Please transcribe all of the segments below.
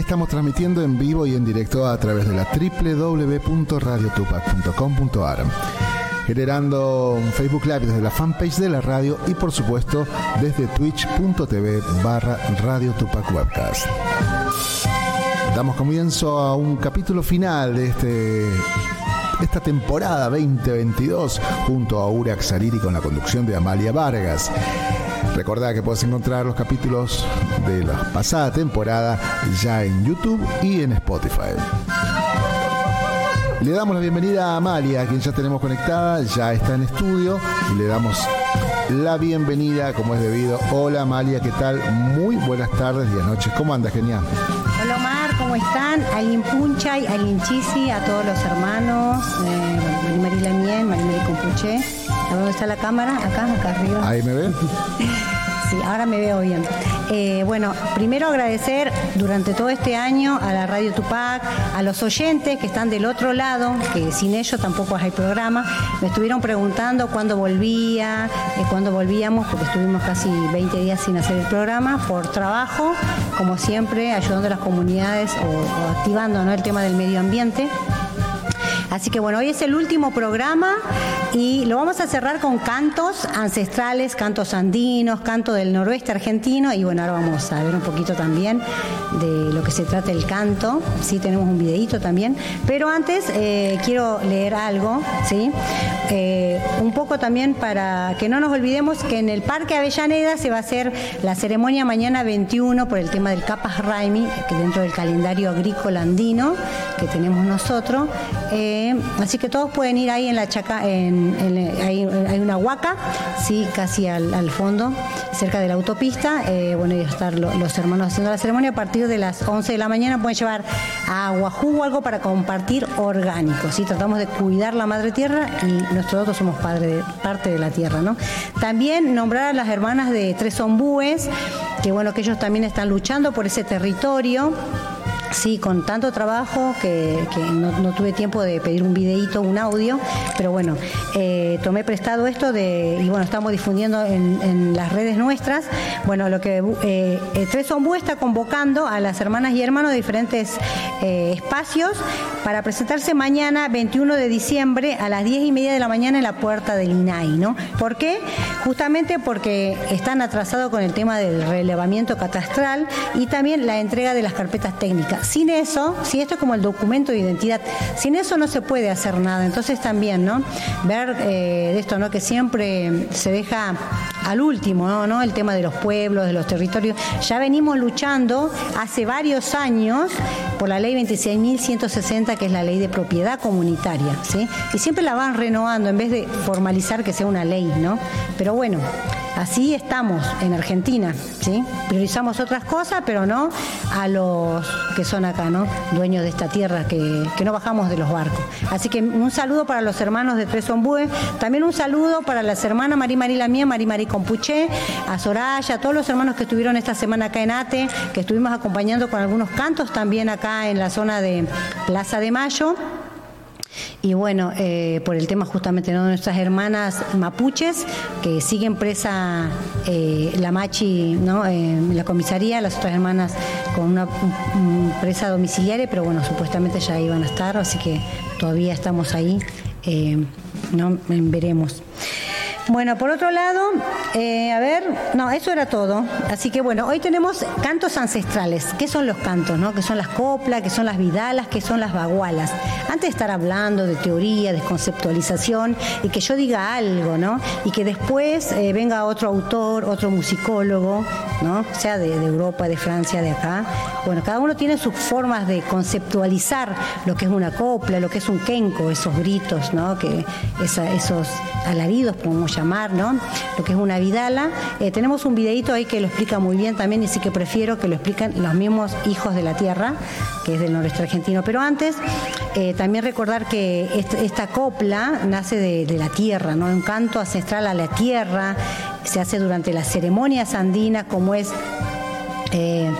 Estamos transmitiendo en vivo y en directo a través de la www.radiotupac.com.ar generando un Facebook Live desde la fanpage de la radio y por supuesto desde twitch.tv barra Radio Tupac Webcast. Damos comienzo a un capítulo final de este esta temporada 2022 junto a Urax Sariri con la conducción de Amalia Vargas. Recordá que puedes encontrar los capítulos de la pasada temporada ya en YouTube y en Spotify. Le damos la bienvenida a Amalia, a quien ya tenemos conectada, ya está en estudio y le damos la bienvenida como es debido. Hola Amalia, ¿qué tal? Muy buenas tardes y noches. ¿Cómo andas, genial? Hola Omar, ¿cómo están? Alin Punchay, Alin Chisi, a todos los hermanos, eh, María Mien, María Compuche. ¿Dónde está la cámara? Acá, acá arriba. ¿Ahí me ven? sí, ahora me veo bien. Eh, bueno, primero agradecer durante todo este año a la Radio Tupac, a los oyentes que están del otro lado, que sin ellos tampoco hay programa. Me estuvieron preguntando cuándo volvía, eh, cuándo volvíamos, porque estuvimos casi 20 días sin hacer el programa por trabajo, como siempre, ayudando a las comunidades o, activando el tema del medio ambiente. Así que bueno, hoy es el último programa y lo vamos a cerrar con cantos ancestrales, cantos andinos, canto del noroeste argentino y bueno, ahora vamos a ver un poquito también de lo que se trata el canto. Sí, tenemos un videito también, pero antes eh, quiero leer algo, ¿sí? Eh, un poco también para que no nos olvidemos que en el Parque Avellaneda se va a hacer la ceremonia mañana 21 por el tema del Capas Raimi, que dentro del calendario agrícola andino que tenemos nosotros. Eh, así que todos pueden ir ahí en la chaca, en, hay, una huaca, sí, casi al, fondo, cerca de la autopista. Eh, bueno, y estar los hermanos haciendo la ceremonia a partir de las 11 de la mañana. Pueden llevar agua, jugo, algo para compartir orgánico. ¿sí? Tratamos de cuidar la madre tierra y nosotros somos padre, parte de la tierra. ¿no? También nombrar a las hermanas de Tres Ombúes, que bueno, que ellos también están luchando por ese territorio. Sí, con tanto trabajo que, no, tuve tiempo de pedir un videíto, un audio, pero bueno, eh, tomé prestado esto de, y bueno, estamos difundiendo en, las redes nuestras. Bueno, lo que eh, eh, Tres Ombú está convocando a las hermanas y hermanos de diferentes espacios para presentarse mañana, 21 de diciembre, a las 10 y media de la mañana en la puerta del INAI, ¿no? ¿Por qué? Justamente porque están atrasados con el tema del relevamiento catastral y también la entrega de las carpetas técnicas. Sin eso, si esto es como el documento de identidad, sin eso no se puede hacer nada. Entonces también, ¿no? Ver eh, esto, ¿no? Que siempre se deja al último, ¿no? El tema de los pueblos, de los territorios. Ya venimos luchando hace varios años por la ley 26.160, que es la ley de propiedad comunitaria, ¿sí? Y siempre la van renovando en vez de formalizar que sea una ley, ¿no? Pero bueno, Así estamos en Argentina, ¿sí? Priorizamos otras cosas, pero no a los que son acá, ¿no? Dueños de esta tierra, que, no bajamos de los barcos. Así que un saludo para los hermanos de Tres Ombúes, también un saludo para las hermanas Marí Marí la mía, Marí Marí Compuché, a Soraya, a todos los hermanos que estuvieron esta semana acá en ATE, que estuvimos acompañando con algunos cantos también acá en la zona de Plaza de Mayo. Y bueno, eh, por el tema justamente de nuestras hermanas mapuches que siguen presa eh, la machi ¿no? en la comisaría, las otras hermanas con una presa domiciliaria, pero bueno, supuestamente ya iban a estar, así que todavía estamos ahí, eh, no veremos. Bueno, por otro lado, eh, a ver, no, eso era todo. Así que bueno, hoy tenemos cantos ancestrales. ¿Qué son los cantos? No? ¿Qué son las coplas? ¿Qué son las vidalas? ¿Qué son las bagualas? Antes de estar hablando de teoría, de conceptualización y que yo diga algo, ¿no? Y que después eh, venga otro autor, otro musicólogo, ¿no? Sea de, Europa, de Francia, de acá. Bueno, cada uno tiene sus formas de conceptualizar lo que es una copla, lo que es un kenko, esos gritos, ¿no? Que esos alaridos, podemos llamar, ¿no? Lo que es una vidala. Eh, tenemos un videito ahí que lo explica muy bien también y sí que prefiero que lo expliquen los mismos hijos de la tierra, que es del noreste argentino. Pero antes, eh, también recordar que esta copla nace de, la tierra, ¿no? Un canto ancestral a la tierra, se hace durante las ceremonias andinas como es eh,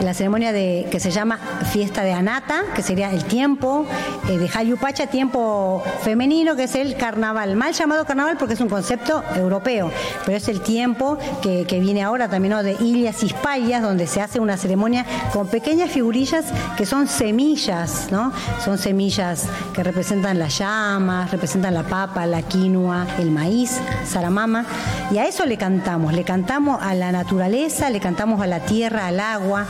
la ceremonia de, que se llama fiesta de Anata, que sería el tiempo eh, de Jayupacha, tiempo femenino, que es el carnaval. Mal llamado carnaval porque es un concepto europeo, pero es el tiempo que, viene ahora también de Ilias y Spallas, donde se hace una ceremonia con pequeñas figurillas que son semillas, ¿no? Son semillas que representan las llamas, representan la papa, la quinoa, el maíz, saramama, y a eso le cantamos, le cantamos a la naturaleza, le cantamos a la tierra, al agua,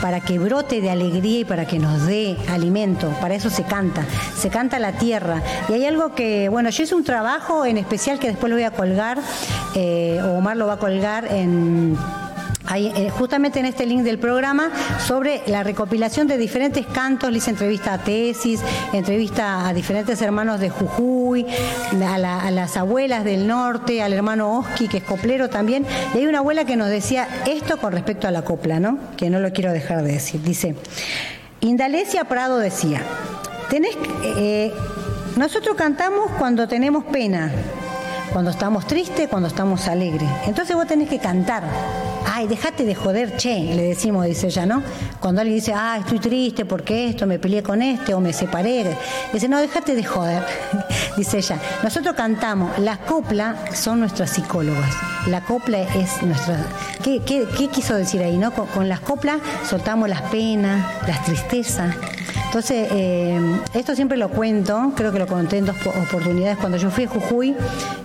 para que brote de alegría y para que nos dé alimento, para eso se canta, se canta la tierra. Y hay algo que, bueno, yo hice un trabajo en especial que después lo voy a colgar, eh, Omar lo va a colgar en eh, justamente en este link del programa sobre la recopilación de diferentes cantos, le hice entrevista a tesis, entrevista a diferentes hermanos de Jujuy, a, las abuelas del norte, al hermano Oski, que es coplero también, y hay una abuela que nos decía esto con respecto a la copla, ¿no? Que no lo quiero dejar de decir. Dice, Indalecia Prado decía, tenés, eh, nosotros cantamos cuando tenemos pena, cuando estamos tristes, cuando estamos alegres. Entonces vos tenés que cantar. Ay, déjate de joder, che, le decimos, dice ella, ¿no? Cuando alguien dice, ah, estoy triste porque esto, me peleé con este o me separé. Dice, no, déjate de joder, dice ella. Nosotros cantamos, las coplas son nuestras psicólogas. La copla es nuestra... ¿Qué, quiso decir ahí, no? con las coplas soltamos las penas, las tristezas. Entonces, eh, esto siempre lo cuento, creo que lo conté en dos oportunidades cuando yo fui a Jujuy,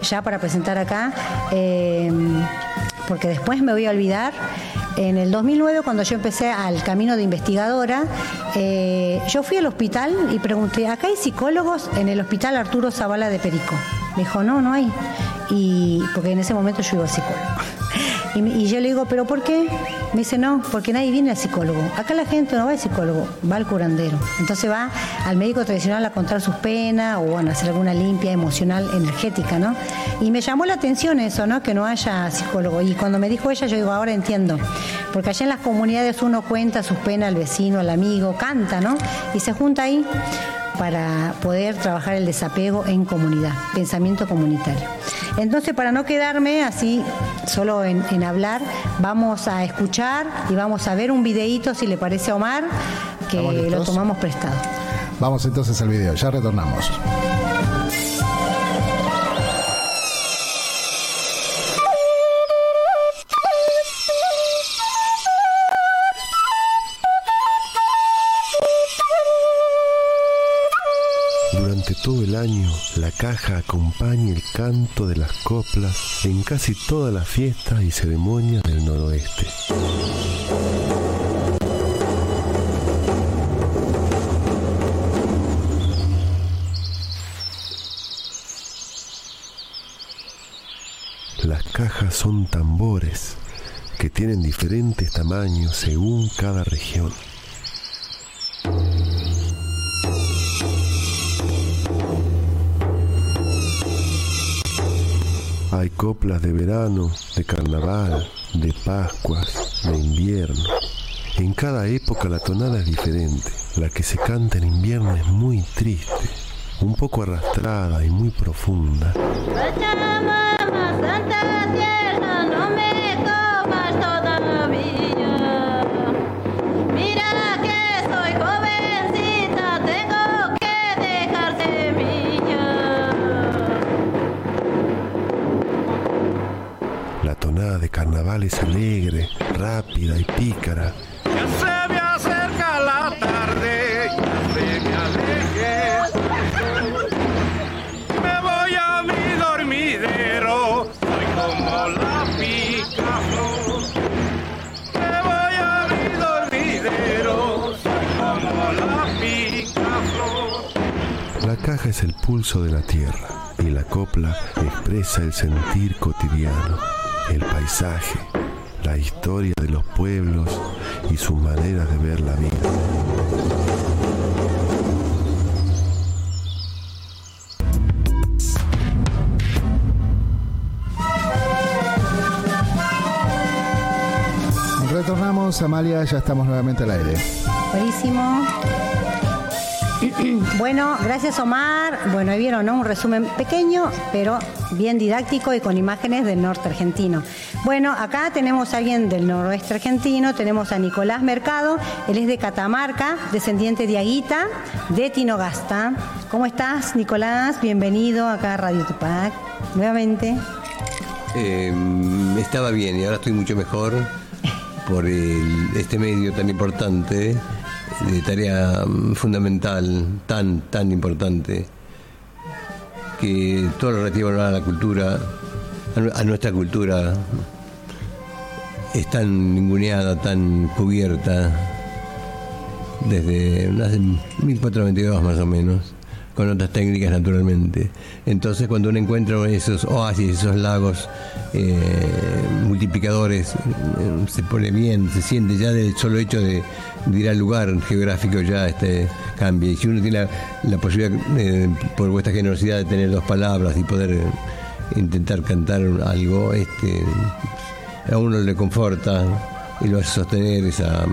ya para presentar acá, eh, porque después me voy a olvidar. En el 2009, cuando yo empecé al camino de investigadora, eh, yo fui al hospital y pregunté, ¿acá hay psicólogos en el hospital Arturo Zavala de Perico? Me dijo, no, no hay. Y porque en ese momento yo iba a psicólogo. Y, yo le digo, ¿pero por qué? Me dice, no, porque nadie viene al psicólogo. Acá la gente no va al psicólogo, va al curandero. Entonces va al médico tradicional a contar sus penas o bueno, a hacer alguna limpia emocional, energética, ¿no? Y me llamó la atención eso, ¿no? Que no haya psicólogo. Y cuando me dijo ella, yo digo, ahora entiendo. Porque allá en las comunidades uno cuenta sus penas al vecino, al amigo, canta, ¿no? Y se junta ahí para poder trabajar el desapego en comunidad, pensamiento comunitario. Entonces, para no quedarme así solo en, hablar, vamos a escuchar y vamos a ver un videíto, si le parece a Omar, que lo tomamos prestado. Vamos entonces al video, ya retornamos. La caja acompaña el canto de las coplas en casi todas las fiestas y ceremonias del noroeste. Las cajas son tambores que tienen diferentes tamaños según cada región. Hay coplas de verano, de carnaval, de Pascuas, de invierno. En cada época la tonada es diferente. La que se canta en invierno es muy triste, un poco arrastrada y muy profunda. Carnaval es alegre, rápida y pícara. Ya se me acerca la tarde, ya se me aleje. Me voy a mi dormidero, soy como la pica Me voy a mi dormidero, soy como la pica La caja es el pulso de la tierra y la copla expresa el sentir cotidiano el paisaje, la historia de los pueblos y su manera de ver la vida. Retornamos, Amalia, ya estamos nuevamente al aire. Buenísimo. Bueno, gracias Omar. Bueno, ahí vieron, ¿no? Un resumen pequeño, pero bien didáctico y con imágenes del norte argentino. Bueno, acá tenemos a alguien del noroeste argentino, tenemos a Nicolás Mercado, él es de Catamarca, descendiente de Aguita, de Tinogasta. ¿Cómo estás, Nicolás? Bienvenido acá a Radio Tupac, nuevamente. Eh, estaba bien y ahora estoy mucho mejor por este medio tan importante, de tarea mm, fundamental, tan, tan importante, que todo lo relativo a la cultura, a nu- a nuestra cultura, es tan ninguneada, tan cubierta, desde hace 1492 más o menos, con otras técnicas naturalmente. Entonces cuando uno encuentra esos oasis, esos lagos eh, multiplicadores, eh, se pone bien, se siente ya del solo hecho de, ir al lugar geográfico ya este cambia. Y si uno tiene la, posibilidad, eh, por vuestra generosidad, de tener dos palabras y poder intentar cantar algo, este, a uno le conforta y lo hace sostener esa...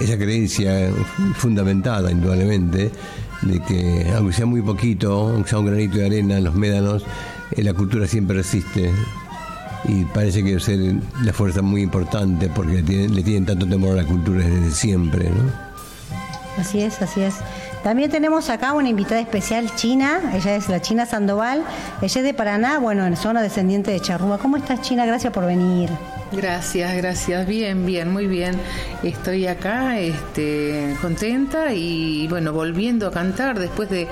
esa creencia fundamentada, indudablemente, de que aunque sea muy poquito, aunque sea un granito de arena en los médanos, eh, la cultura siempre resiste. Y parece que ser la fuerza muy importante porque le tienen, le tienen tanto temor a la cultura desde siempre. ¿no? Así es, así es. También tenemos acá una invitada especial china, ella es la China Sandoval, ella es de Paraná, bueno, en zona descendiente de Charrúa. ¿Cómo estás China? Gracias por venir. Gracias, gracias. Bien, bien, muy bien. Estoy acá este, contenta y bueno, volviendo a cantar después de,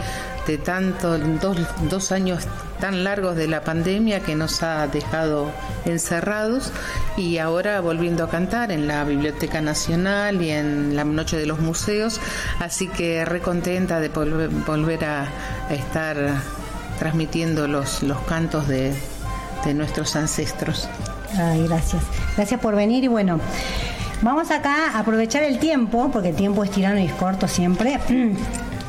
de tanto, dos, dos años tan largos de la pandemia que nos ha dejado encerrados y ahora volviendo a cantar en la Biblioteca Nacional y en la Noche de los Museos. Así que recontenta de volver, a, a estar transmitiendo los, los cantos de, de nuestros ancestros. Ay, gracias. Gracias por venir y bueno, vamos acá a aprovechar el tiempo, porque el tiempo es tirano y es corto siempre.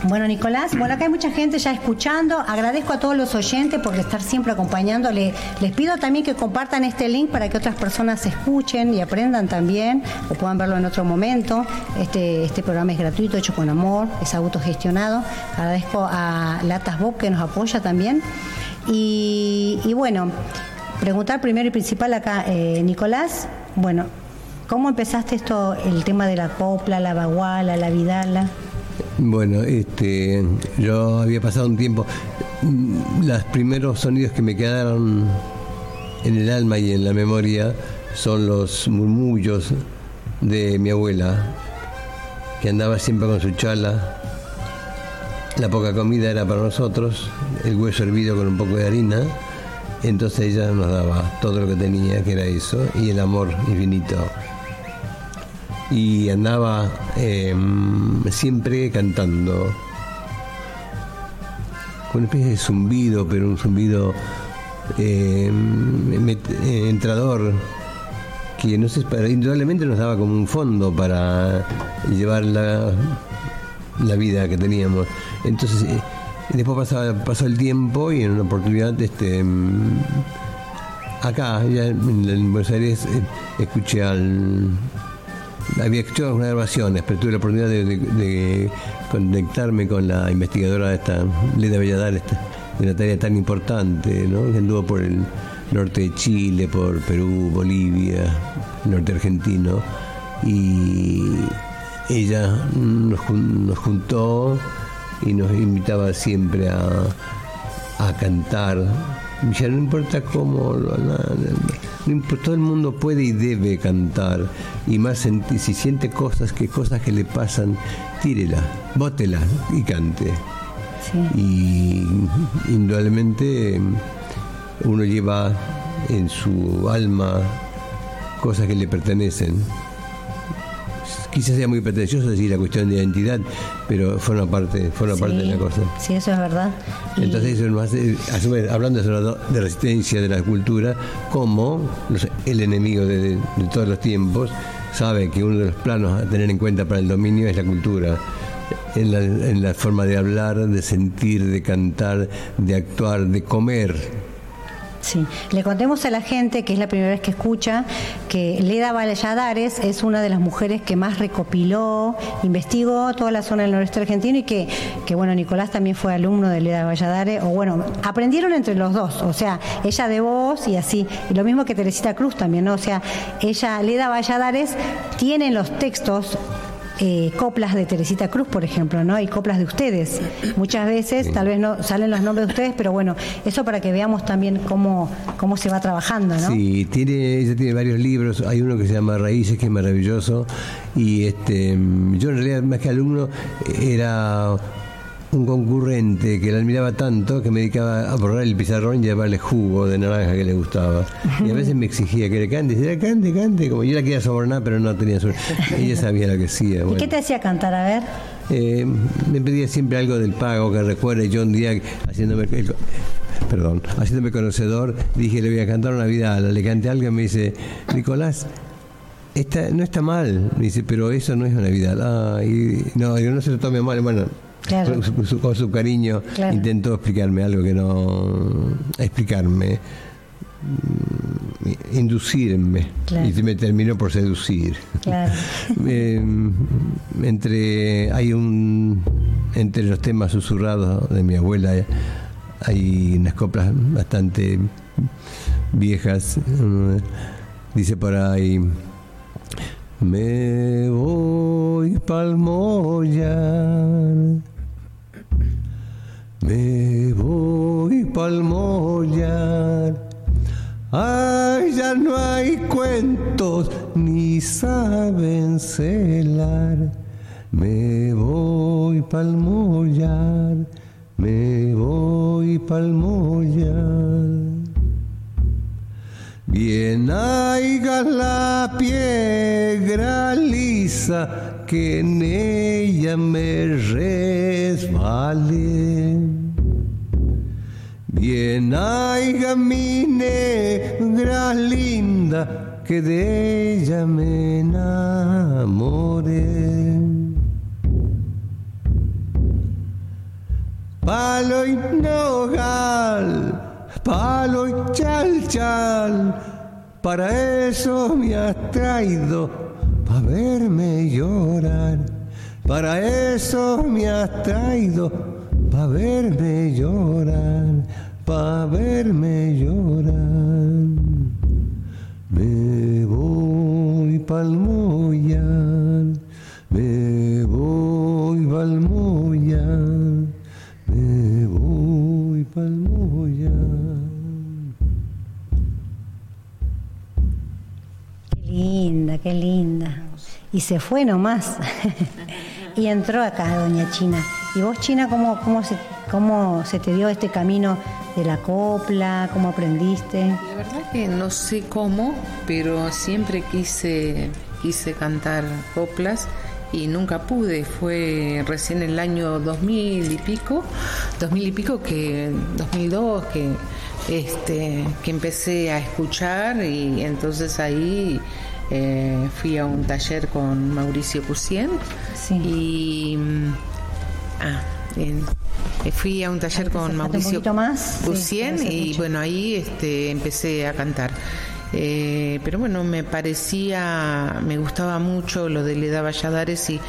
Bueno, Nicolás, bueno, acá hay mucha gente ya escuchando. Agradezco a todos los oyentes por estar siempre acompañando. Le- les pido también que compartan este link para que otras personas escuchen y aprendan también o puedan verlo en otro momento. Este, este programa es gratuito, hecho con amor, es autogestionado. Agradezco a Latas Bob que nos apoya también. Y bueno, preguntar primero y principal acá, eh, Nicolás, bueno, ¿cómo empezaste esto, el tema de la copla, la baguala, la vidala? Bueno, este, yo había pasado un tiempo. mm, Los primeros sonidos que me quedaron en el alma y en la memoria son los murmullos de mi abuela, que andaba siempre con su chala. La poca comida era para nosotros, el hueso hervido con un poco de harina. Entonces ella nos daba todo lo que tenía, que era eso, y el amor infinito y andaba eh, siempre cantando con una especie de zumbido, pero un zumbido eh, entrador que no sé, indudablemente nos daba como un fondo para llevar la, la vida que teníamos. Entonces, eh, después pasaba- pasó el tiempo y en una oportunidad, este, mm, acá, ya en, en Buenos Aires, eh, escuché al había escuchado algunas grabaciones, pero tuve la oportunidad de, conectarme con la investigadora de esta, Leda Belladar, esta, de una tarea tan importante, ¿no? que anduvo por el norte de Chile, por Perú, Bolivia, norte argentino, y ella nos, nos juntó y nos invitaba siempre a, a cantar. Ya no importa cómo, la- no todo el mundo puede y debe cantar. Y más si siente cosas, que cosas que le pasan, tírela, bótela y cante. Sí. Y indudablemente uno lleva en su alma cosas que le pertenecen. Quizás sea muy pretencioso decir la cuestión de identidad, pero forma parte, forma parte de la cosa. Sí, eso es verdad. Entonces eso nos hace, a su vez, hablando de resistencia de la cultura, como los- el enemigo de, de todos los tiempos sabe que uno de los planos a tener en cuenta para el dominio es la cultura. En la, en la forma de hablar, de sentir, de cantar, de actuar, de comer. Sí, le contemos a la gente, que es la primera vez que escucha, que Leda Valladares es una de las mujeres que más recopiló, investigó toda la zona del noreste argentino y que, que bueno, Nicolás también fue alumno de Leda Valladares, o bueno, aprendieron entre los dos, o sea, ella de voz y así, y lo mismo que Teresita Cruz también, ¿no? O sea, ella, Leda Valladares, tiene los textos eh, coplas de Teresita Cruz, por ejemplo, ¿no? Y coplas de ustedes. Muchas veces, tal vez no salen los nombres de ustedes, pero bueno, eso para que veamos también cómo, cómo se va trabajando, ¿no? Sí, tiene, ella tiene varios libros. Hay uno que se llama Raíces, que es maravilloso. Y este, yo en realidad, más que alumno, era un concurrente que la admiraba tanto que me dedicaba a borrar el pizarrón y llevarle jugo de naranja que le gustaba. Y a veces me exigía que le cante, y decía, cante, cante, como yo la quería sobornar, pero no tenía suerte. Ella sabía lo que hacía. ¿Y bueno. qué te hacía cantar? A ver. Eh, me pedía siempre algo del pago que recuerde yo un día haciéndome el- perdón haciéndome conocedor dije le voy a cantar una vida le canté algo y me dice Nicolás esta, no está mal me dice pero eso no es una vida y, no digo, no se lo tome mal bueno Claro. con, su, su- con su cariño Claro. intentó explicarme algo que no explicarme mm, inducirme Claro. y me terminó por seducir Claro. eh, entre hay un entre los temas susurrados de mi abuela hay unas coplas bastante viejas dice por ahí me voy pa'l mollar me voy pa'l mollar Ay, ya no hay cuentos ni saben celar. Me voy pa'l mollar, me voy pa'l mollar. Bien haiga la piedra lisa que en ella me resbale. Bien haiga mi negra linda que de ella me enamoré. Palo y nogal, palo y chal chal, para eso me has traído, para verme llorar. Para eso me has traído, para verme llorar, para verme llorar. Me voy pa'l me voy pa'l linda, qué linda. Y se fue nomás. y entró acá Doña China. ¿Y vos, China, cómo, cómo, se, cómo se te dio este camino de la copla? ¿Cómo aprendiste? La verdad que no sé cómo, pero siempre quise, quise cantar coplas y nunca pude. Fue recién el año 2000 y pico, 2000 y pico que 2002 que este que empecé a escuchar y entonces ahí eh, fui a un taller con Mauricio Cusien Sí. y mm, ah, en- eh, fui a un taller con Mauricio más. Cusien y mucho. bueno ahí este empecé a cantar Eh, pero bueno me parecía me gustaba mucho lo de Leda Valladares y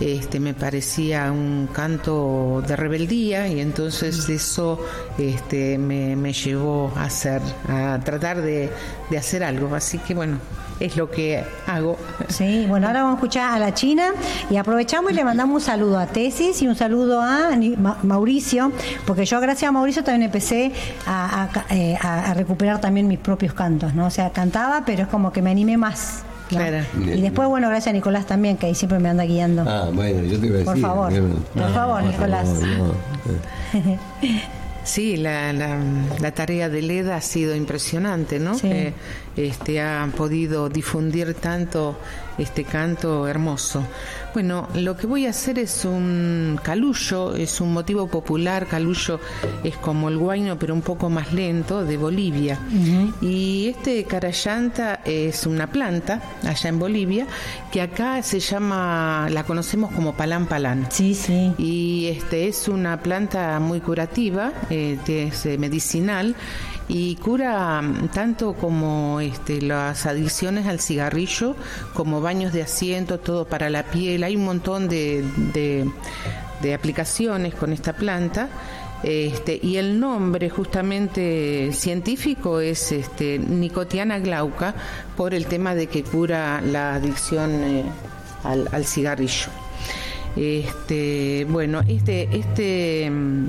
este me parecía un canto de rebeldía y entonces eso este me, me llevó a hacer a tratar de, de hacer algo así que bueno es lo que hago Sí, bueno, ahora vamos a escuchar a la China y aprovechamos y le mandamos un saludo a Tesis y un saludo a Mauricio, porque yo gracias a Mauricio también empecé a, eh, a- a recuperar también mis propios cantos, ¿no? O sea, cantaba, pero es como que me animé más. ¿No? Claro. Y después, bueno, gracias a Nicolás también, que ahí siempre me anda guiando. Ah, bueno, yo te iba a decir. Por favor, que- por favor, Nicolás. no. Sí, la, la, la tarea de Leda ha sido impresionante, ¿no? Sí. Que, este, ha podido difundir tanto este canto hermoso. Bueno, lo que voy a hacer es un calullo, es un motivo popular, calullo es como el guayno pero un poco más lento de Bolivia. Y este carayanta es una planta allá en Bolivia que acá se llama, la conocemos como palán palán. Sí, sí. Y este es una planta muy curativa, eh, que es eh, medicinal y cura tanto como este, las adicciones al cigarrillo, como baños de asiento, todo para la piel. Hay un montón de, de, aplicaciones con esta planta. Este, y el nombre justamente científico es este, Nicotiana glauca por el tema de que cura la adicción eh, al cigarrillo. Este, bueno, este, este, mm,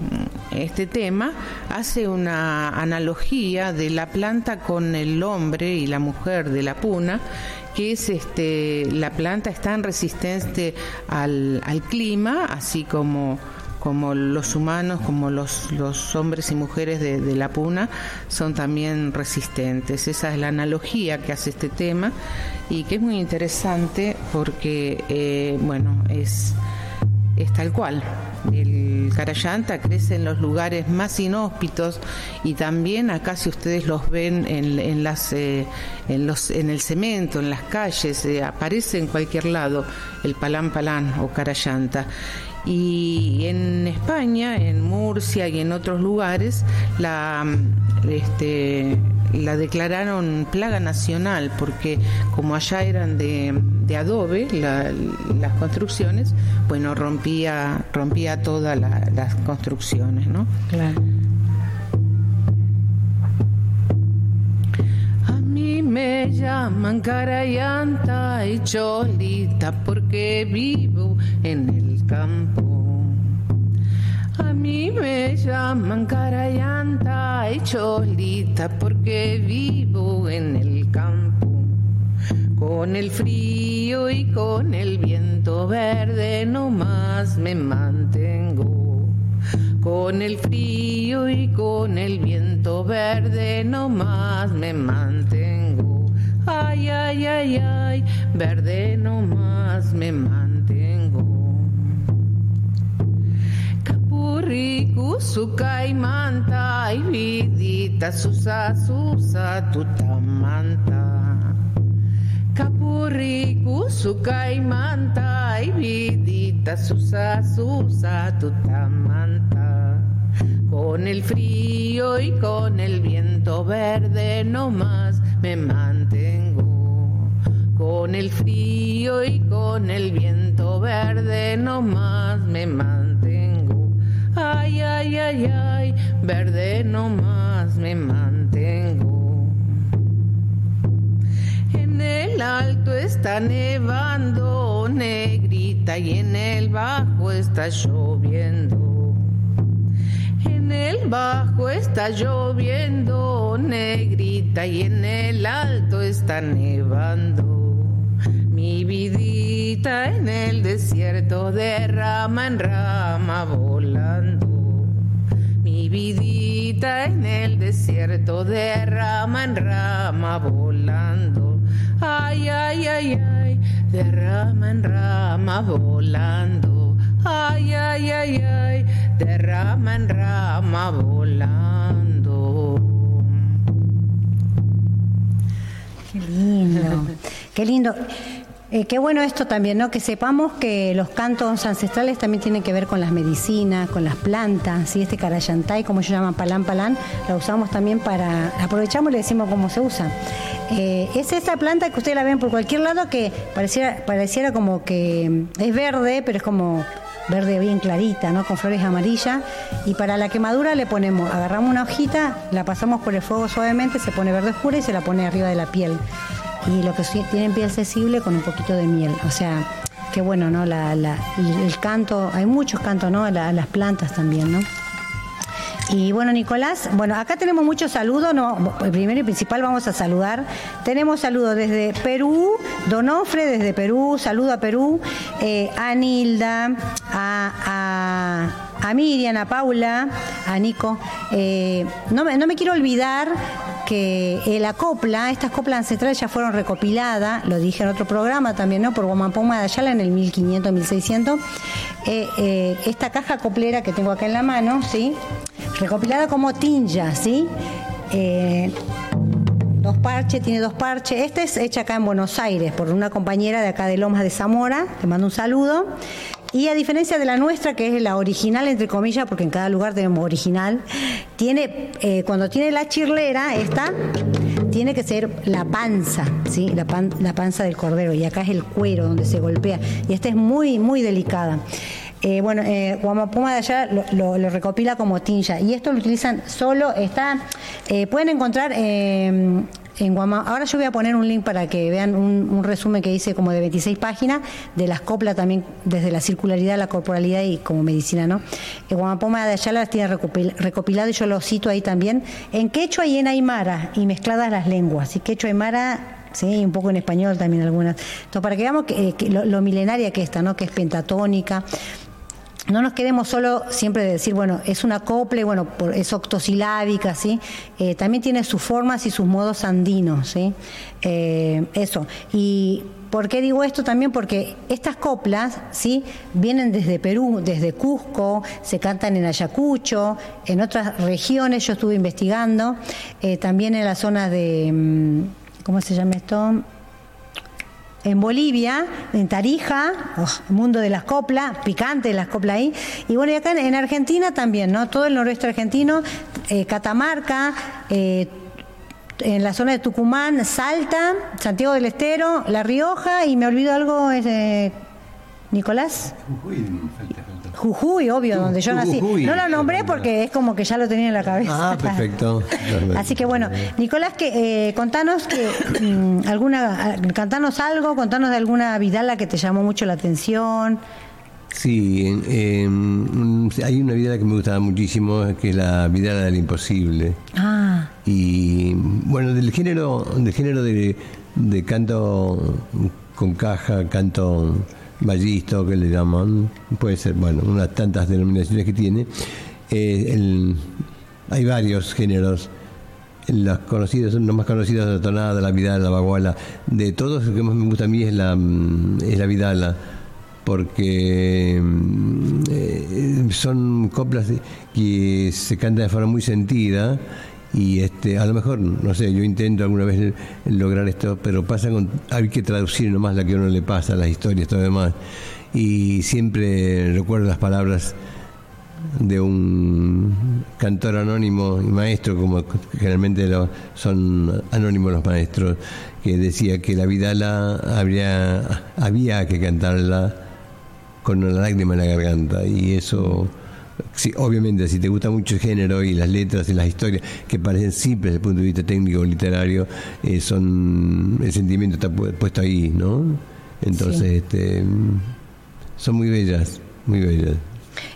este tema hace una analogía de la planta con el hombre y la mujer de la puna, que es este, la planta es tan resistente al, al clima, así como como los humanos, como los, los hombres y mujeres de, la puna, son también resistentes. Esa es la analogía que hace este tema y que es muy interesante porque, eh, bueno, es, es tal cual. El carayanta crece en los lugares más inhóspitos y también acá si ustedes los ven en, en las, eh, en, el cemento, en las calles, eh, aparece en cualquier lado el palán palán o carayanta y en España, en Murcia y en otros lugares, la, este, la declararon plaga nacional porque como allá eran de, de adobe la, las construcciones, bueno, rompía, rompía todas la, las construcciones, ¿no? Claro. A mí me llaman carayanta y cholita porque vivo en el campo. A mí me llaman carayanta y cholita porque vivo en el campo. Con el frío y con el viento verde no más me mantengo. Con el frío y con el viento verde no más me mantengo. Ay, ay, ay, ay, verde no más me mantengo. Suca y manta, y vidita, susa, susa, tutamanta. Capurricu, suca y manta, y vidita, susa, susa, tutamanta. Con el frío y con el viento verde no más me mantengo. Con el frío y con el viento verde no más me mantengo. Ay, ay, ay, ay, verde no más me mantengo. En el alto está nevando, negrita, y en el bajo está lloviendo. En el bajo está lloviendo, negrita, y en el alto está nevando. Mi vidita en el desierto de rama en rama volando. Mi vidita en el desierto de rama en rama volando. Ay, ay, ay, ay, de rama en rama volando. Ay, ay, ay, ay, de rama en rama volando. Qué lindo, qué lindo. Eh, qué bueno esto también, ¿no? Que sepamos que los cantos ancestrales también tienen que ver con las medicinas, con las plantas, ¿sí? Este carayantay, como ellos llaman palán palán, la usamos también para, aprovechamos y le decimos cómo se usa. Eh, es esa planta que ustedes la ven por cualquier lado que pareciera, pareciera como que es verde, pero es como verde bien clarita, ¿no? Con flores amarillas. Y para la quemadura le ponemos, agarramos una hojita, la pasamos por el fuego suavemente, se pone verde oscura y se la pone arriba de la piel y lo que tienen piel sensible con un poquito de miel. O sea, qué bueno, ¿no? El canto, hay muchos cantos, ¿no? La, las plantas también, ¿no? Y bueno, Nicolás, bueno, acá tenemos muchos saludos, no, primero y principal vamos a saludar. Tenemos saludos desde Perú, Donofre desde Perú, saludo a Perú, eh, a Nilda, a, a, Miriam, a Paula, a Nico. Eh, no, me, quiero olvidar que eh, la copla, estas coplas ancestrales ya fueron recopiladas, lo dije en otro programa también, ¿no? Por Guamapoma de Ayala en el 1500, 1600. Eh, esta caja coplera que tengo acá en la mano, ¿sí? Recopilada como tinja, ¿sí? Dos parches, tiene dos parches. Esta es hecha acá en Buenos Aires por una compañera de acá de Lomas de Zamora, te mando un saludo. Y a diferencia de la nuestra, que es la original, entre comillas, porque en cada lugar tenemos original, tiene, eh, cuando tiene la chirlera, esta tiene que ser la panza, ¿sí? La, pan- la panza del cordero, y acá es el cuero donde se golpea. Y esta es muy, muy delicada. Eh, bueno, eh, Guamapoma de allá lo, recopila como tinja y esto lo utilizan solo, está, eh, pueden encontrar en Guama, ahora yo voy a poner un link para que vean un, resumen que hice como de 26 páginas de las coplas también desde la circularidad, la corporalidad y como medicina, ¿no? Eh, Guamapoma de allá las tiene recopil- recopilado y yo lo cito ahí también en quechua y en aymara y mezcladas las lenguas, y quechua aymara Sí, un poco en español también algunas. Entonces, para que veamos que, eh, lo, lo milenaria que está, ¿no? Que es pentatónica. No nos quedemos solo siempre de decir, bueno, es una cople, bueno, por- es octosilábica, ¿sí? Eh, también tiene sus formas y sus modos andinos, ¿sí? Eh, eso. Y ¿por qué digo esto también? Porque estas coplas, ¿sí? Vienen desde Perú, desde Cusco, se cantan en Ayacucho, en otras regiones, yo estuve investigando, eh, también en la zona de, mm, ¿cómo se llama esto? En Bolivia, en Tarija, oh, mundo de las coplas, picante las coplas ahí. Y bueno, y acá en, en Argentina también, ¿no? Todo el noroeste argentino, eh, Catamarca, eh, en la zona de Tucumán, Salta, Santiago del Estero, La Rioja, y me olvido algo, eh, Nicolás. Obvio, donde yo nací. Jujuy. No lo nombré porque es como que ya lo tenía en la cabeza. Ah, perfecto. Así que bueno, Nicolás, que eh, contanos que mm, alguna, ah, cantanos algo, contanos de alguna vidala que te llamó mucho la atención. Sí, eh, hay una vidala que me gustaba muchísimo, que es la vidala del imposible. Ah, Y bueno, del género, del género de, de canto con caja, canto ballisto que le llaman, puede ser, bueno, unas tantas denominaciones que tiene. Eh, hay varios géneros. Los conocidos, los más conocidos, la tonada, la vidala, la baguala. De todos, lo que más me gusta a mí es la, mm, es la vidala porque mm, eh, son coplas que se cantan de forma muy sentida y este a lo mejor no sé yo intento alguna vez lograr esto pero pasa con hay que traducir nomás la que a uno le pasa las historias todo demás y siempre recuerdo las palabras de un cantor anónimo y maestro, como generalmente lo- son anónimos los maestros, que decía que la vidala habría, había que cantarla con una lágrima en la garganta. Y eso, sí, obviamente, si te gusta mucho el género y las letras y las historias, que parecen simples desde el punto de vista técnico o literario, eh, son el sentimiento está pu- puesto ahí, ¿no? Entonces, este, son muy bellas, muy bellas.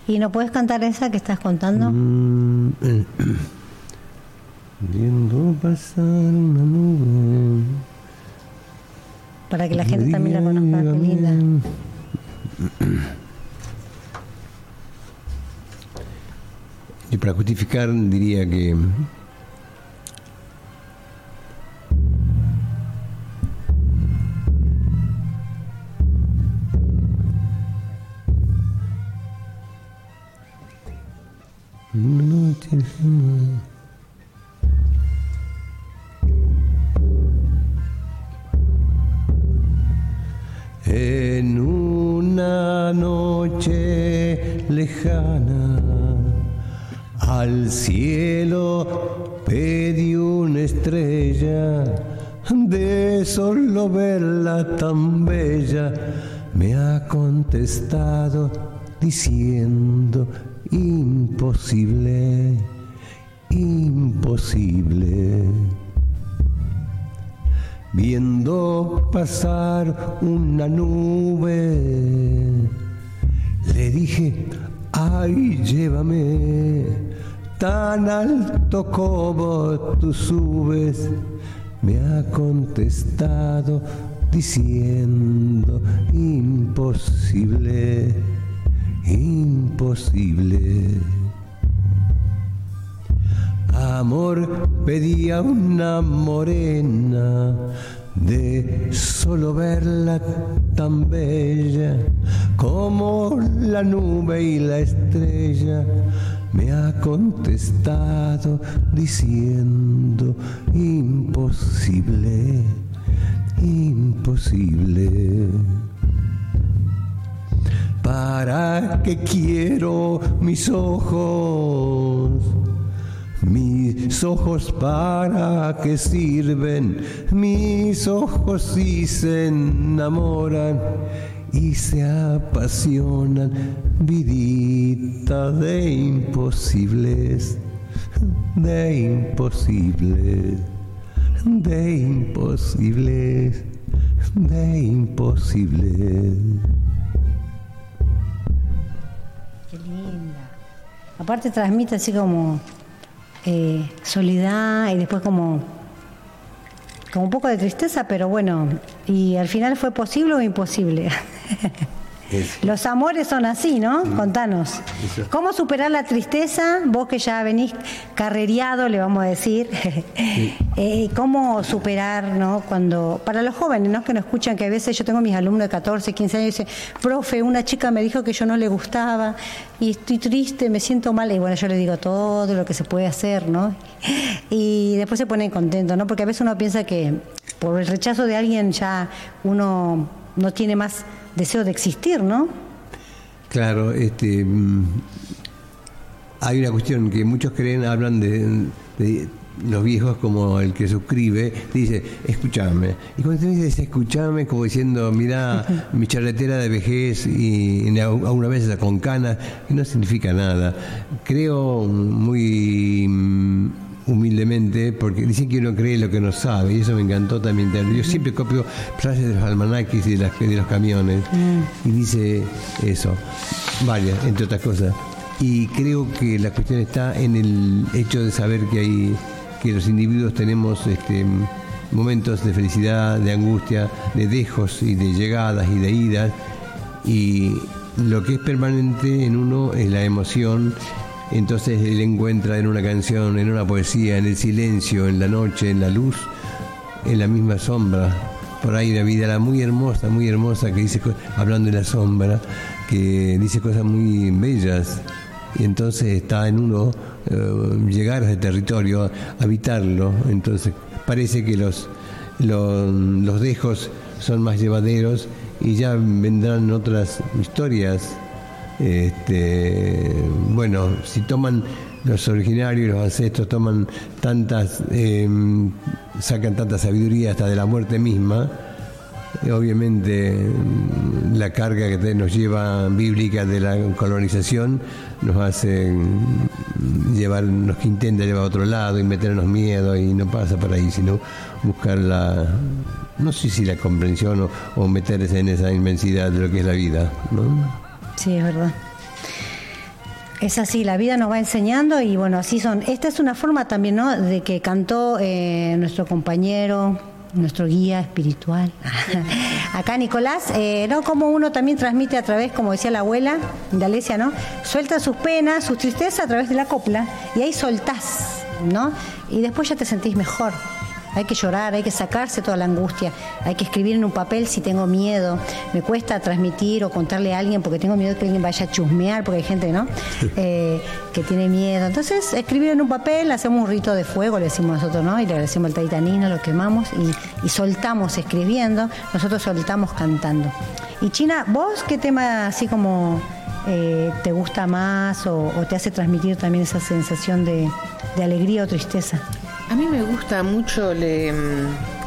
¿y no puedes cantar esa que estás contando? Mm, eh, Viendo pasar una nube. Para que la gente también la conozca, qué linda. Y para justificar diría que. En una noche lejana al cielo pedí una estrella de solo verla tan bella me ha contestado diciendo imposible imposible viendo pasar una nube, le dije, ay, llévame tan alto como tú subes. Me ha contestado diciendo, imposible, imposible. Amor pedía una morena de solo verla tan bella como la nube y la estrella. Me ha contestado diciendo imposible, imposible. Para qué quiero mis ojos. Mis ojos para qué sirven, mis ojos si se enamoran y se apasionan, vidita de imposibles, de imposibles, de imposibles, de imposibles. Qué linda. Aparte transmite así como eh, soledad y después como, como un poco de tristeza, pero bueno, y al final fue posible o imposible. Los amores son así, ¿no? Contanos. ¿Cómo superar la tristeza? Vos que ya venís carrereado, le vamos a decir. Eh, ¿Cómo superar, ¿no? Cuando, para los jóvenes, ¿no? Que nos escuchan, que a veces yo tengo mis alumnos de 14, 15 años y dicen, profe, una chica me dijo que yo no le gustaba y estoy triste, me siento mal. Y bueno, yo le digo todo lo que se puede hacer, ¿no? Y después se ponen contentos, ¿no? Porque a veces uno piensa que por el rechazo de alguien ya uno no tiene más deseo de existir, ¿no? Claro, este, mm, hay una cuestión que muchos creen, hablan de, de los viejos como el que suscribe, dice, escúchame. Y cuando te dice escúchame, como diciendo, mira mi charretera de vejez y, y alguna vez con canas, que no significa nada. Creo muy mm, humildemente, porque dicen que uno cree lo que no sabe, y eso me encantó también. Yo siempre copio frases de los almanaques y de, las, de los camiones, y dice eso, varias, entre otras cosas. Y creo que la cuestión está en el hecho de saber que hay que los individuos tenemos este, momentos de felicidad, de angustia, de dejos y de llegadas y de idas, y lo que es permanente en uno es la emoción entonces él encuentra en una canción, en una poesía, en el silencio, en la noche, en la luz, en la misma sombra. Por ahí una vida muy hermosa, muy hermosa, que dice, hablando de la sombra, que dice cosas muy bellas. Y entonces está en uno eh, llegar a ese territorio, habitarlo. Entonces parece que los, los, los dejos son más llevaderos y ya vendrán otras historias este, bueno, si toman los originarios, los ancestros toman tantas, em, sacan tanta sabiduría hasta de la muerte misma, obviamente mm, la carga que nos lleva bíblica de la colonización nos hace mm, llevar, nos intenta llevar a otro lado y meternos miedo y no pasa por ahí, sino buscar la, no sé si la comprensión o, o meterse en esa inmensidad de lo que es la vida, ¿no? Sí, es verdad. Es así, la vida nos va enseñando y bueno, así son. Esta es una forma también, ¿no? De que cantó eh, nuestro compañero, nuestro guía espiritual. Acá Nicolás, eh, ¿no? Como uno también transmite a través, como decía la abuela de Alesia, ¿no? Suelta sus penas, sus tristezas a través de la copla y ahí soltás, ¿no? Y después ya te sentís mejor. Hay que llorar, hay que sacarse toda la angustia, hay que escribir en un papel si tengo miedo, me cuesta transmitir o contarle a alguien porque tengo miedo que alguien vaya a chusmear, porque hay gente ¿no? Eh, que tiene miedo. Entonces, escribir en un papel, hacemos un rito de fuego, le decimos nosotros, ¿no? Y le agradecemos al taitanino, lo quemamos y, y soltamos escribiendo, nosotros soltamos cantando. Y China, ¿vos qué tema así como eh, te gusta más o, o, te hace transmitir también esa sensación de, de alegría o tristeza? A mí me gusta mucho le,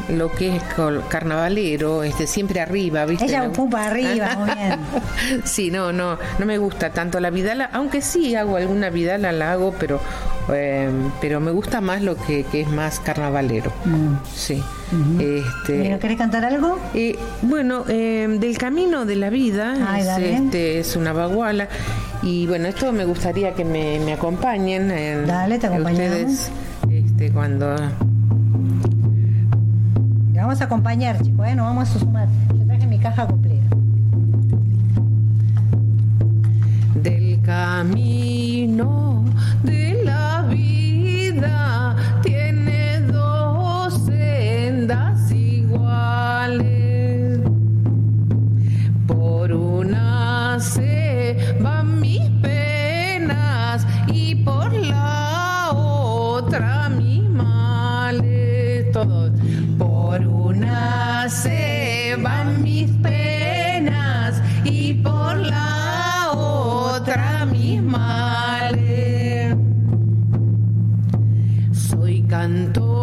lo que es carnavalero, este siempre arriba, ¿viste? Ella ocupa arriba, muy bien. sí, no, no, no me gusta tanto la vidala, aunque sí hago alguna vidala, la hago, pero eh, pero me gusta más lo que, que es más carnavalero. Mm. Sí. Uh -huh. este, ¿Querés cantar algo? Eh, bueno, eh, del camino de la vida Ay, es, este, es una baguala y bueno, esto me gustaría que me, me acompañen. En, dale, te acompañamos. Ustedes, este, cuando le vamos a acompañar, chicos, ¿eh? nos vamos a sumar. Yo traje mi caja completa. Del camino Por una se van mis penas y por la otra mis males. Soy cantora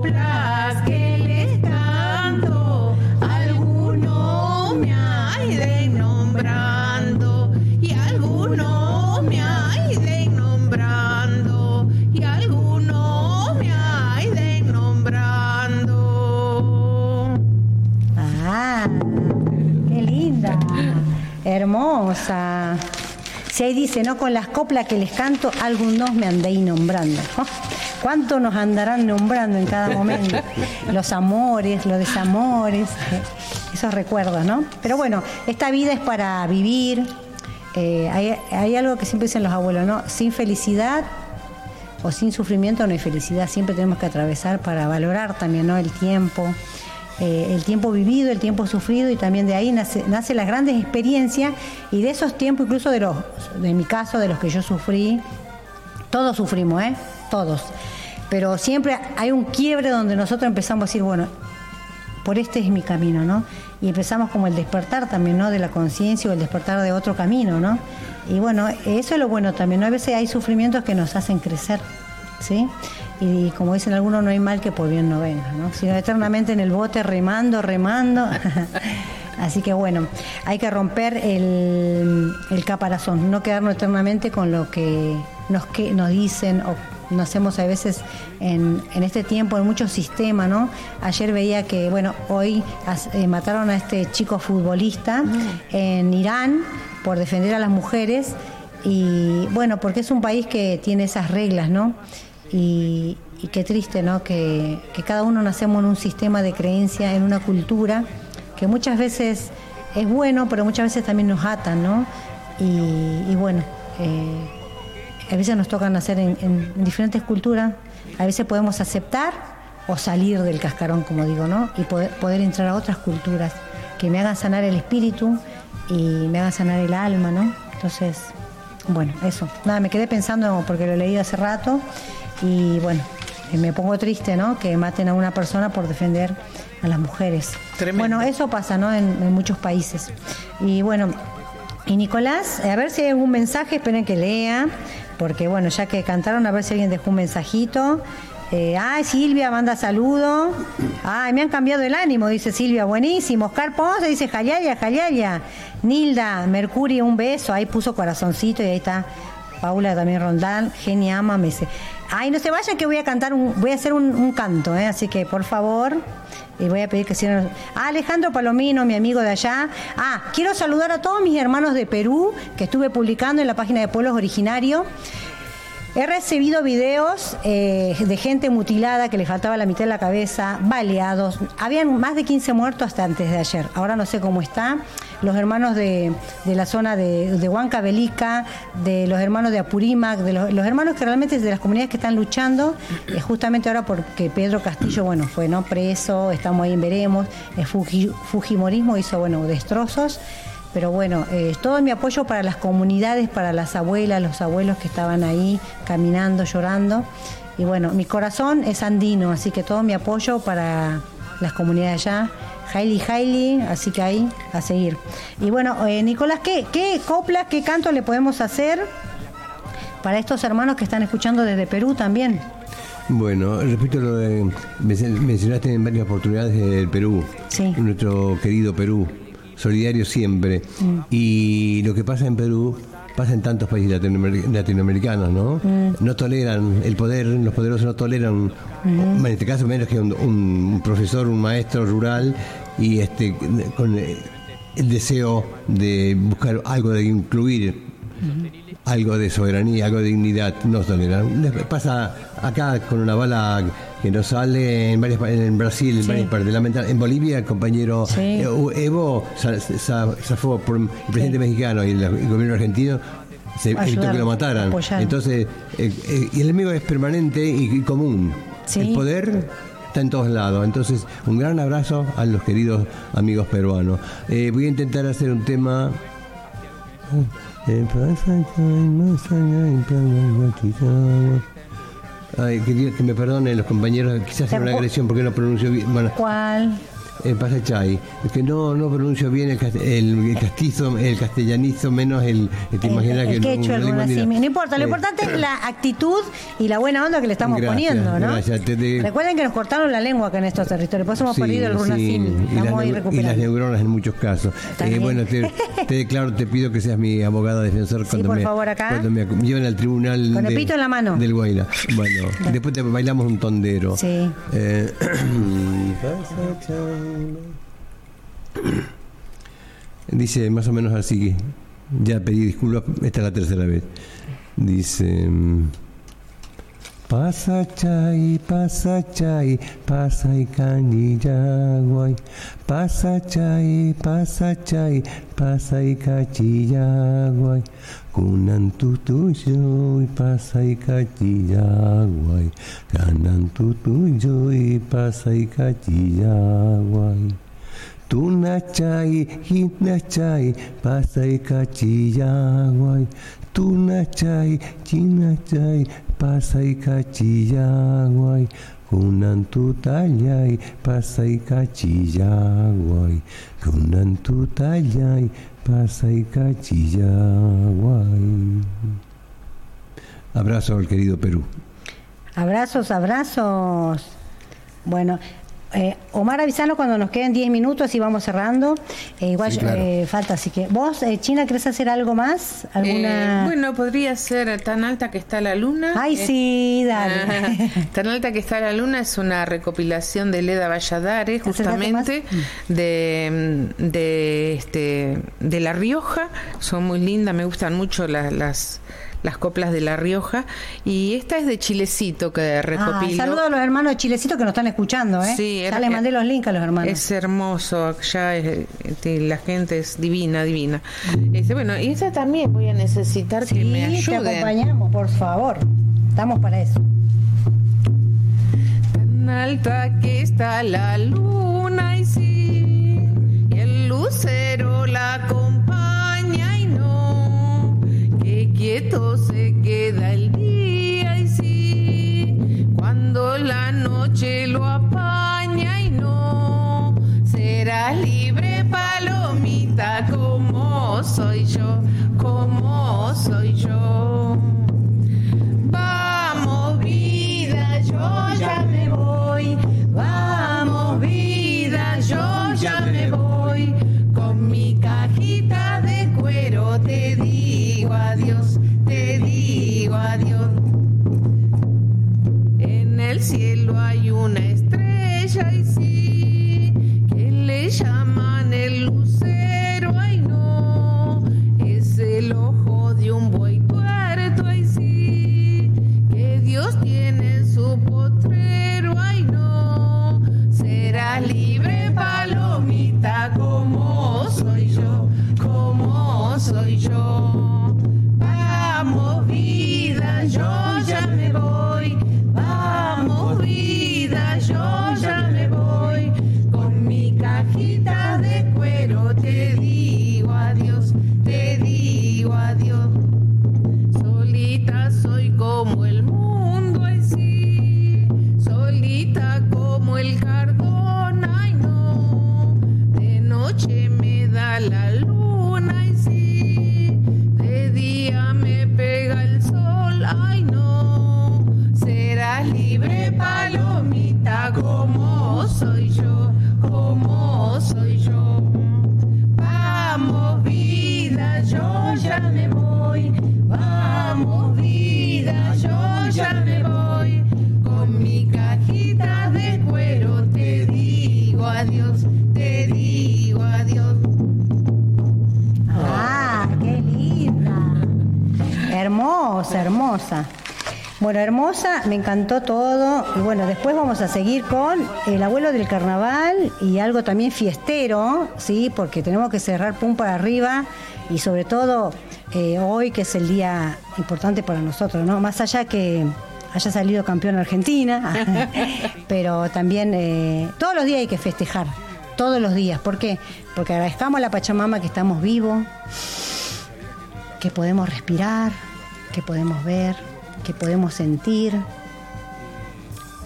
copla que les canto, alguno me hay de nombrando. Y alguno me hay de nombrando. Y alguno me hay de nombrando. Ah, qué linda, hermosa. Si ahí dice, no con las coplas que les canto, algunos me andéis nombrando. ¿Cuánto nos andarán nombrando en cada momento? Los amores, los desamores, eh, esos recuerdos, ¿no? Pero bueno, esta vida es para vivir. Eh, hay, algo que siempre dicen los abuelos, ¿no? Sin felicidad o sin sufrimiento no hay felicidad. Siempre tenemos que atravesar para valorar también ¿no? el tiempo, eh, el tiempo vivido, el tiempo sufrido y también de ahí nace, nace las grandes experiencias y de esos tiempos, incluso de los, de mi caso, de los que yo sufrí, todos sufrimos, ¿eh? Todos. Pero siempre hay un quiebre donde nosotros empezamos a decir, bueno, por este es mi camino, ¿no? Y empezamos como el despertar también, ¿no? De la conciencia o el despertar de otro camino, ¿no? Y bueno, eso es lo bueno también, ¿no? A veces hay sufrimientos que nos hacen crecer, ¿sí? Y como dicen algunos, no hay mal que por bien no venga, ¿no? Sino eternamente en el bote remando, remando. Así que bueno, hay que romper el, el caparazón, no quedarnos eternamente con lo que nos, que nos dicen o nos hacemos a veces en, en este tiempo en muchos sistemas, ¿no? Ayer veía que, bueno, hoy as- eh, mataron a este chico futbolista en Irán por defender a las mujeres y bueno, porque es un país que tiene esas reglas, ¿no? Y, y qué triste, ¿no? Que, que cada uno nacemos en un sistema de creencia, en una cultura que muchas veces es bueno, pero muchas veces también nos atan, ¿no? Y, y bueno, eh, a veces nos toca nacer en, en diferentes culturas, a veces podemos aceptar o salir del cascarón, como digo, ¿no? Y poder, poder entrar a otras culturas que me hagan sanar el espíritu y me hagan sanar el alma, ¿no? Entonces, bueno, eso. Nada, me quedé pensando porque lo leí hace rato y bueno, me pongo triste, ¿no? Que maten a una persona por defender a las mujeres. Tremendo. Bueno, eso pasa, ¿no? En, en muchos países. Y bueno, y Nicolás, a ver si hay algún mensaje, esperen que lea, porque bueno, ya que cantaron, a ver si alguien dejó un mensajito. Eh, ay, Silvia manda saludo. Ay, me han cambiado el ánimo, dice Silvia, buenísimo. Oscar Ponce dice Jayaya, Jayaya. Nilda, Mercurio, un beso. Ahí puso corazoncito y ahí está Paula también Rondán. Genia, ama, me dice. Ay, no se vayan que voy a cantar, un, voy a hacer un, canto, ¿eh? así que por favor. Y voy a pedir que cierren. Ah, Alejandro Palomino, mi amigo de allá. Ah, quiero saludar a todos mis hermanos de Perú que estuve publicando en la página de Pueblos Originarios. He recibido videos eh, de gente mutilada que le faltaba la mitad de la cabeza, baleados. Habían más de 15 muertos hasta antes de ayer. Ahora no sé cómo está. Los hermanos de, de la zona de, de Huancavelica, de los hermanos de Apurímac, de los, hermanos que realmente de las comunidades que están luchando, eh, justamente ahora porque Pedro Castillo, bueno, fue no preso, estamos ahí en veremos, el Fuji- Fujimorismo hizo, bueno, destrozos. Pero bueno, eh, todo mi apoyo para las comunidades, para las abuelas, los abuelos que estaban ahí caminando, llorando. Y bueno, mi corazón es andino, así que todo mi apoyo para las comunidades allá. Hailey, Hailey, así que ahí a seguir. Y bueno, eh, Nicolás, ¿qué, ¿qué coplas, qué canto le podemos hacer para estos hermanos que están escuchando desde Perú también? Bueno, respecto a lo de. men- Mencionaste en varias oportunidades el Perú, Sí. nuestro querido Perú, solidario siempre. Y lo que pasa en Perú pasa en tantos países latinoamer- latinoamericanos, ¿no? No toleran el poder, los poderosos no toleran, en este caso menos que un, un profesor, un maestro rural, y este con el deseo de buscar algo de incluir algo de soberanía, algo de dignidad, no toleran. Les Pasa acá con una bala que nos sale en, varias, en Brasil, en Sí. varias partes. Lamenta- En Bolivia, el compañero Sí. eh, Evo zafó por el presidente mexicano y el, el gobierno argentino. Se evitó que lo mataran. Entonces, eh, eh, y el enemigo es permanente y, y común. El poder está en todos lados. Entonces, un gran abrazo a los queridos amigos peruanos. Eh, voy a intentar hacer un tema pasa que. Ay, quería que me perdonen los compañeros, quizás sea una agresión porque no pronuncio bien. Bueno, ¿Cuál? Eh, pasa Chay, es que no, no pronuncio bien el, el, el castizo, el castellanizo, menos el, el te imaginas que quechua, el no runacimi. No importa, lo Eh, importante es la actitud y la buena onda que le estamos Gracias, poniendo, ¿no? gracias, te de- Recuerden que nos cortaron la lengua acá en estos territorios, por eso hemos Sí, perdido el sí, runacimi. y, y las neuronas en muchos casos. Eh, bueno, te, te declaro, te pido que seas mi abogada defensor cuando, por me, favor, acá. cuando me ac- lleven al tribunal Con el pito en la mano. del Guaira. Bueno, después te bailamos un tondero. Sí. Dice más o menos así que ya pedí disculpas, esta es la tercera vez. Dice mm, Pasa chay, pasa chay, pasa y canillaguay. Pasa chay, pasa chay, pasa y cachillaguay. Kunan tutuyo y pasa y cachillaguay. Ganan tutuyo y pasa y cachillaguay. Tunachay, chinachay, pasay kachiyaguay. Kunan tutayay, pasay kachiyaguay. Kunan tutayay, pasay kachiyaguay. Abrazo al querido Perú. Abrazos, abrazos. Bueno, eh, Omar avisanos cuando nos queden 10 minutos y vamos cerrando. Eh, igual Sí, claro. eh, falta, así que vos, eh, China, ¿querés hacer algo más? ¿Alguna? Eh, bueno, podría ser tan alta que está la luna. Ay, Eh, sí, dale. Tan alta que está la luna es una recopilación de Leda Valladares, justamente de, de este de La Rioja. Son muy lindas, me gustan mucho la- las las coplas de La Rioja y esta es de Chilecito que Ah, recopiló. saludos a los hermanos de Chilecito que nos están escuchando, ¿eh? Sí, ya les mandé los links a los hermanos. Es hermoso, ya es- este, la gente es divina, divina. Este, bueno, y esta también voy a necesitar que me sí, te ayuden. acompañamos, por favor. Estamos para eso. Tan alta que está la luna y sí, y el lucero la acompaña quieto se queda el día y sí, cuando la noche lo apaña y no, serás libre palomita como soy yo, como soy yo. Me encantó todo. Y bueno, después vamos a seguir con el abuelo del carnaval y algo también fiestero, ¿sí? Porque tenemos que cerrar pum para arriba y sobre todo eh, hoy que es el día importante para nosotros, ¿no? Más allá que haya salido campeón Argentina, pero también eh, todos los días hay que festejar, todos los días. ¿Por qué? Porque agradezcamos a la Pachamama que estamos vivos, que podemos respirar, que podemos ver, que podemos sentir,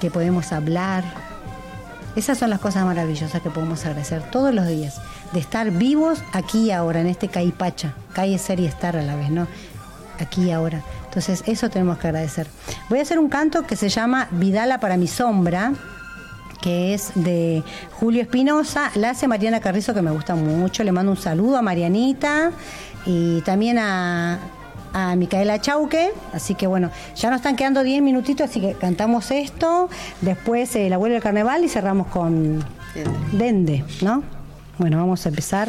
que podemos hablar. Esas son las cosas maravillosas que podemos agradecer todos los días, de estar vivos aquí y ahora, en este Caipacha, calle ser y estar a la vez, ¿no? Aquí y ahora. Entonces, eso tenemos que agradecer. Voy a hacer un canto que se llama Vidala para mi sombra, que es de Julio Espinosa, la hace Mariana Carrizo, que me gusta mucho. Le mando un saludo a Marianita y también a, a Micaela Chauque. Así que bueno, ya nos están quedando 10 minutitos, así que cantamos esto. Después eh, el abuelo del carnaval y cerramos con Dende, ¿no? Bueno, vamos a empezar.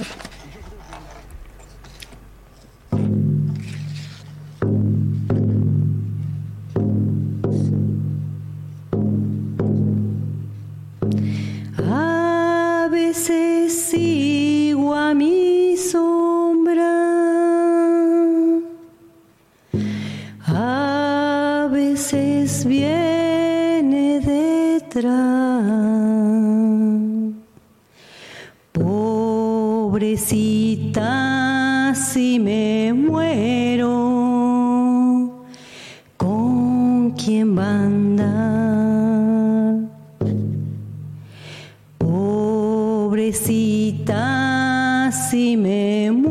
A veces sigo a mi sombra, viene detrás. Pobrecita, si me muero, ¿con quién va a andar? Pobrecita, si me muero,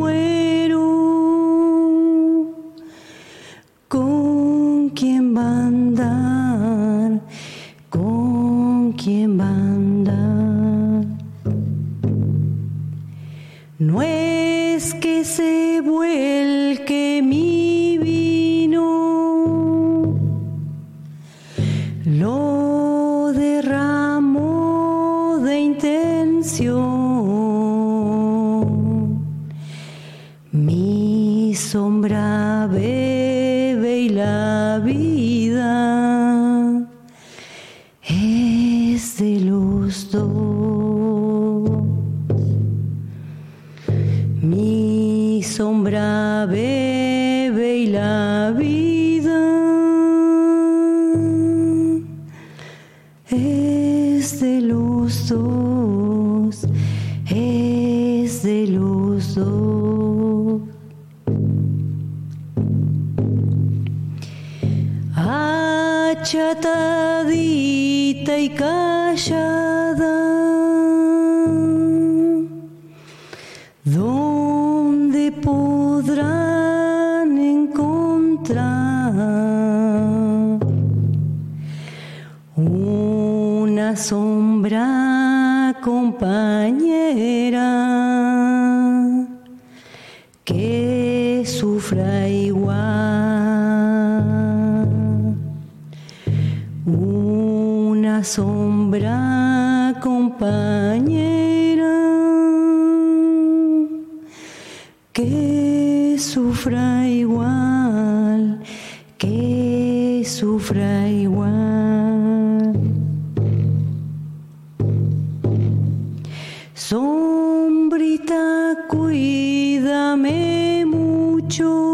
cuídame mucho.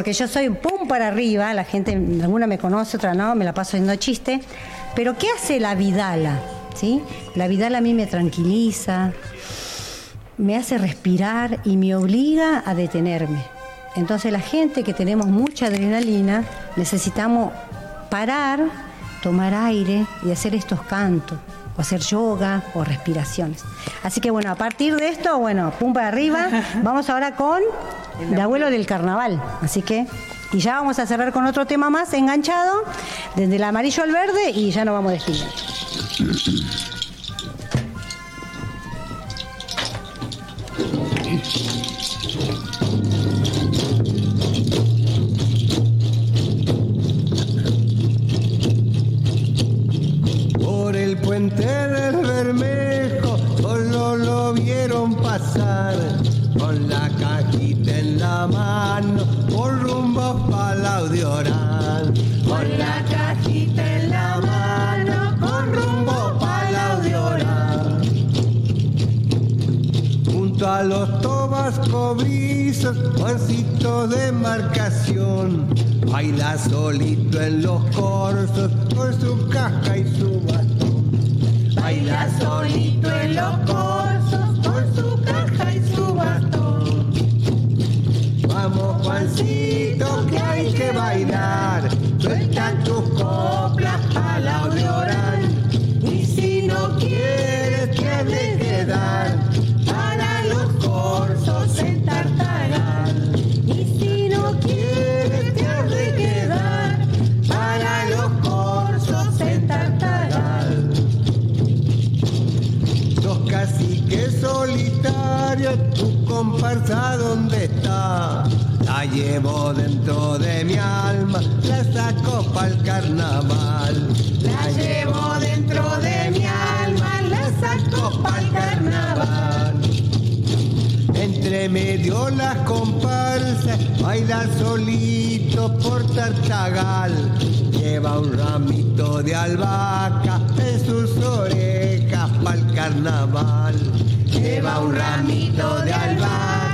Porque yo soy pum para arriba, la gente, alguna me conoce, otra no, me la paso haciendo chiste. Pero ¿qué hace la Vidala? ¿Sí? La Vidala a mí me tranquiliza, me hace respirar y me obliga a detenerme. Entonces la gente que tenemos mucha adrenalina necesitamos parar, tomar aire y hacer estos cantos, o hacer yoga o respiraciones. Así que bueno, a partir de esto, bueno, pum para arriba, vamos ahora con el abuelo del carnaval. Así que, y ya vamos a cerrar con otro tema más enganchado, desde el amarillo al verde y ya nos vamos despidiendo. Mano por rumbo Palau de Orán. Con la cajita en la mano con rumbo Palau de Orán. Junto a los tobas cobrizos, Juancito de marcación, baila solito en los corsos con su caja y su bastón. Baila solito en los corsos con su comparsa dónde está. La llevo dentro de mi alma, la saco pa'l carnaval. La llevo dentro de mi alma, la saco pa'l carnaval. Entre medio las comparsas, baila solito por Tartagal. Lleva un ramito de albahaca en sus orejas pa'l carnaval. Lleva un ramito de albahaca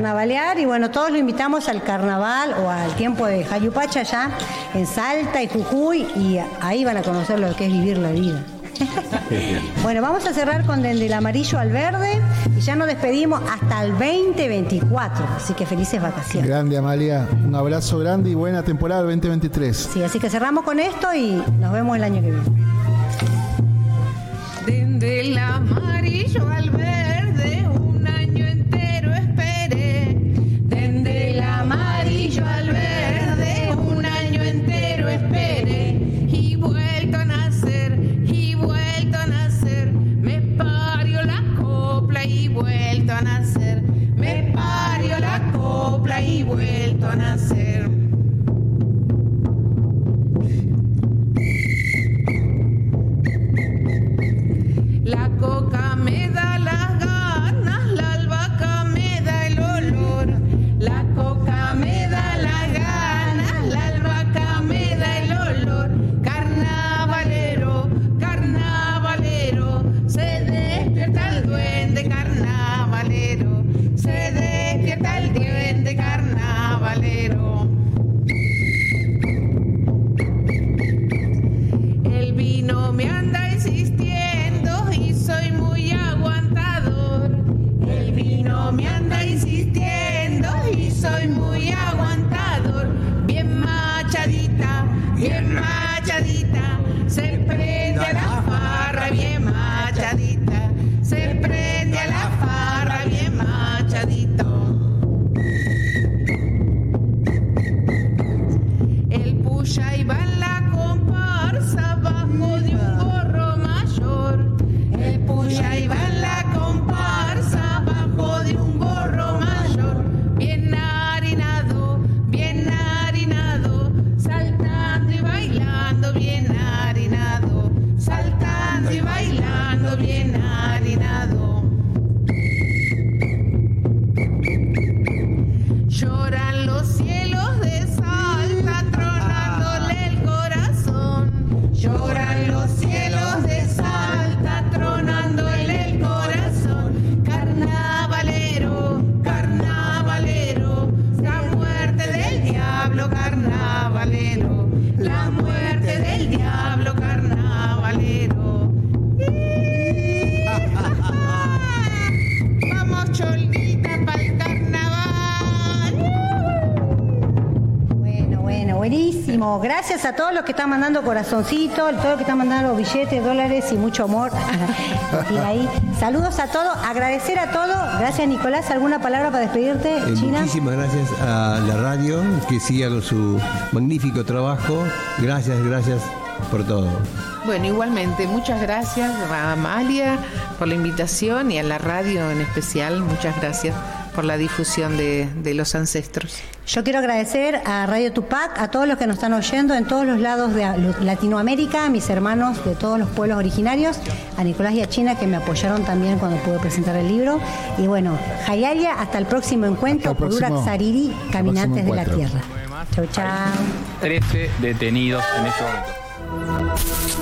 carnavalear y bueno, todos lo invitamos al carnaval o al tiempo de Jayupacha allá en Salta y Jujuy y ahí van a conocer lo que es vivir la vida. bueno, vamos a cerrar con del amarillo al verde y ya nos despedimos hasta el 2024. Así que felices vacaciones. Grande Amalia, un abrazo grande y buena temporada 2023. Sí, así que cerramos con esto y nos vemos el año que viene. Desde el amarillo al verde, vuelto a buenísimo. Gracias a todos los que están mandando corazoncitos, todos los que están mandando billetes, dólares y mucho amor. Y ahí. Saludos a todos, agradecer a todos. Gracias, Nicolás. ¿Alguna palabra para despedirte, Eh, China? muchísimas gracias a la radio que siga con su magnífico trabajo. Gracias, gracias por todo. Bueno, igualmente, muchas gracias a Amalia por la invitación y a la radio en especial. Muchas gracias por la difusión de, de los ancestros. Yo quiero agradecer a Radio Tupac, a todos los que nos están oyendo en todos los lados de Latinoamérica, a mis hermanos de todos los pueblos originarios, a Nicolás y a China que me apoyaron también cuando pude presentar el libro. Y bueno, Hayaria, hasta el próximo encuentro Hasta el por próximo- Urak Sariri, Caminantes de la. Tierra. Chau, chau. 13 detenidos en este momento.